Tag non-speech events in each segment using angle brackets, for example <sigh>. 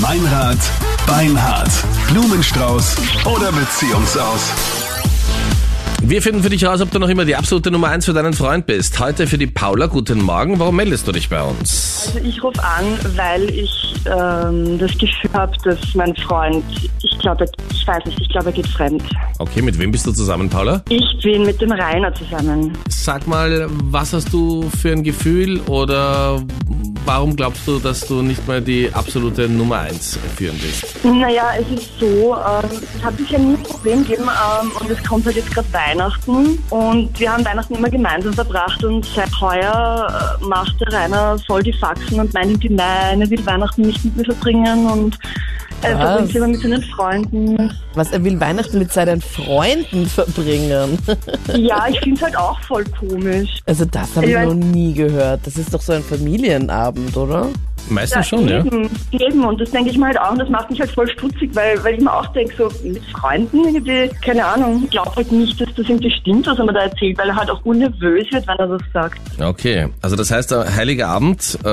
Meinrad, Beinhard, Blumenstrauß oder Beziehungsaus. Wir finden für dich raus, ob du noch immer die absolute Nummer 1 für deinen Freund bist. Heute für die Paula. Guten Morgen. Warum meldest du dich bei uns? Also ich rufe an, weil ich ähm, das Gefühl habe, dass mein Freund, ich glaube, ich weiß nicht, ich glaube, er geht fremd. Okay, mit wem bist du zusammen, Paula? Ich bin mit dem Rainer zusammen. Sag mal, was hast du für ein Gefühl oder warum glaubst du, dass du nicht mal die absolute Nummer 1 führen willst? Naja, es ist so, ähm, es hat bisher nie ein Problem gegeben ähm, und es kommt halt jetzt gerade Weihnachten und wir haben Weihnachten immer gemeinsam verbracht und seit heuer äh, macht der Rainer voll die Faxen und meint irgendwie, nein, er will Weihnachten nicht mit mir verbringen und er Was? verbringt sie immer mit seinen Freunden. Was, er will Weihnachten mit seinen Freunden verbringen. <laughs> Ja, ich finde es halt auch voll komisch. Also das habe ich Ja. noch nie gehört. Das ist doch so ein Familienabend, oder? Meistens schon, ja. eben, eben. Und das denke ich mir halt auch und das macht mich halt voll stutzig, weil, weil ich mir auch denke, so mit Freunden irgendwie, keine Ahnung, ich glaube halt nicht, dass das irgendwie stimmt, was er mir da erzählt, weil er halt auch unnervös wird, wenn er das sagt. Okay, also das heißt, der Heilige Abend äh,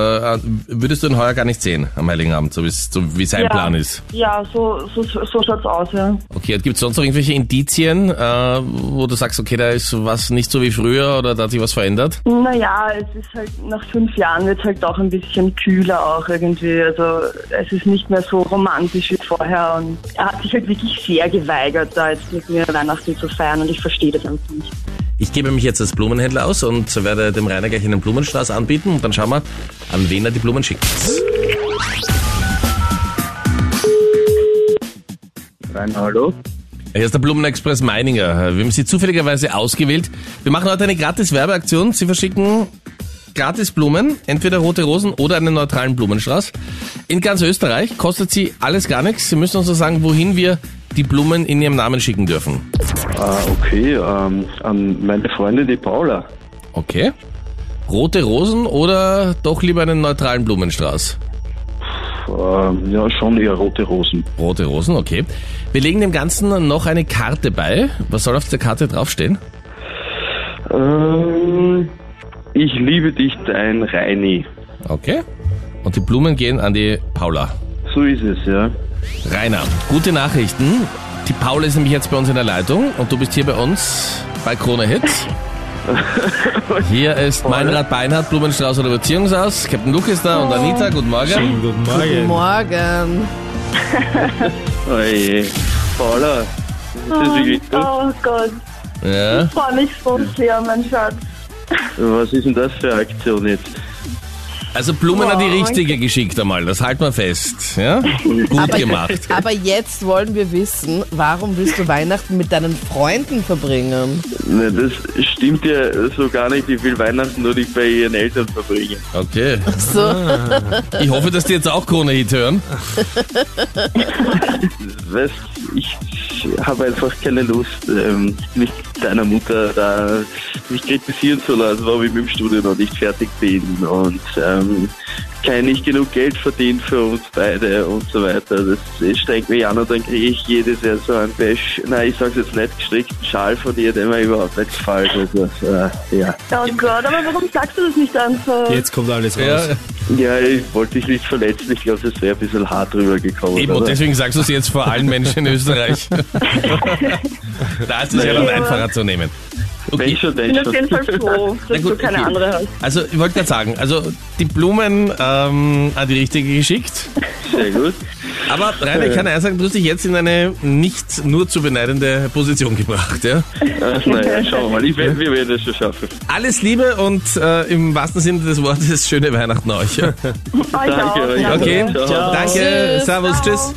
würdest du ihn heuer gar nicht sehen, am Heiligen Abend, so, so wie sein ja. Plan ist. Ja, so, so, so schaut's aus, ja. Okay, gibt es sonst noch irgendwelche Indizien, äh, wo du sagst, okay, da ist was nicht so wie früher oder da hat sich was verändert? Naja, es ist halt, nach fünf Jahren wird halt auch ein bisschen kühler auch irgendwie. Also es ist nicht mehr so romantisch wie vorher und er hat sich halt wirklich sehr geweigert, da jetzt mit mir Weihnachten zu feiern und ich verstehe das einfach nicht. Ich gebe mich jetzt als Blumenhändler aus und werde dem Rainer gleich einen Blumenstrauß anbieten und dann schauen wir, an wen er die Blumen schickt. Rein, hallo? Hier ist der Blumenexpress Meininger. Wir haben Sie zufälligerweise ausgewählt. Wir machen heute eine gratis Werbeaktion. Sie verschicken gratis Blumen, entweder rote Rosen oder einen neutralen Blumenstrauß. In ganz Österreich kostet sie alles gar nichts. Sie müssen uns nur sagen, wohin wir die Blumen in Ihrem Namen schicken dürfen. Ah, okay, ähm, an meine Freundin, die Paula. Okay. Rote Rosen oder doch lieber einen neutralen Blumenstrauß? Ähm, ja, schon eher rote Rosen. Rote Rosen, okay. Wir legen dem Ganzen noch eine Karte bei. Was soll auf der Karte draufstehen? Ähm, ich liebe dich, dein Reini. Okay. Und die Blumen gehen an die Paula. So ist es, ja. Rainer, gute Nachrichten. Die Paula ist nämlich jetzt bei uns in der Leitung und du bist hier bei uns bei Krone Hits. <laughs> Hier ist Meinrad Beinhardt, Blumenstrauß oder Beziehungsaus. Captain Luke ist da und Anita, guten Morgen. Guten Guten Morgen. Morgen. <laughs> Oje. Paula, ist das wirklich gut? Oh Gott, Ja. ich freue mich so sehr, mein Schatz. Was ist denn das für eine Aktion jetzt? Also Blumen an die richtige geschickt einmal, das halten wir fest. Ja? <laughs> Gut Aber, gemacht. aber jetzt wollen wir wissen, warum willst du Weihnachten mit deinen Freunden verbringen? Ne, das stimmt ja so gar nicht. Ich will Weihnachten nur nicht bei ihren Eltern verbringen. Okay. So, <laughs> Ich hoffe, dass die jetzt auch Krone Hit hören. <laughs> Weißt, ich habe einfach keine Lust, ähm, mich deiner Mutter da mich kritisieren zu lassen, warum ich mit dem Studium noch nicht fertig bin und ähm, kein nicht genug Geld verdient für uns beide und so weiter. Das strengt mich an und dann kriege ich jedes Jahr so einen Bash, nein, ich sag's jetzt nicht, gestrickten Schal von dir, der mir überhaupt nicht gefällt. Also, äh, ja. Oh Gott, aber warum sagst du das nicht einfach? Jetzt kommt alles raus. Ja, ja, ich wollte dich nicht verletzen, ich glaube, das wäre ein bisschen hart rübergekommen. eben, und deswegen sagst du es jetzt vor allen Menschen in Österreich. <laughs> da ist es ja dann einfacher zu nehmen. Wenn schon, wenn Ich bin auf jeden Fall froh, <laughs> dass gut, du keine okay. andere hast. Also, ich wollte gerade sagen, also die Blumen ähm, an die richtige geschickt. Sehr gut. Aber Rainer, ich kann ja sagen, du hast dich jetzt in eine nicht nur zu beneidende Position gebracht. Ja? Ach, naja, schauen wir mal. Ich, werd- wir werden es schon schaffen. Alles Liebe und äh, im wahrsten Sinne des Wortes schöne Weihnachten euch. <laughs> Danke. Okay, Ciao. danke, servus, tschüss.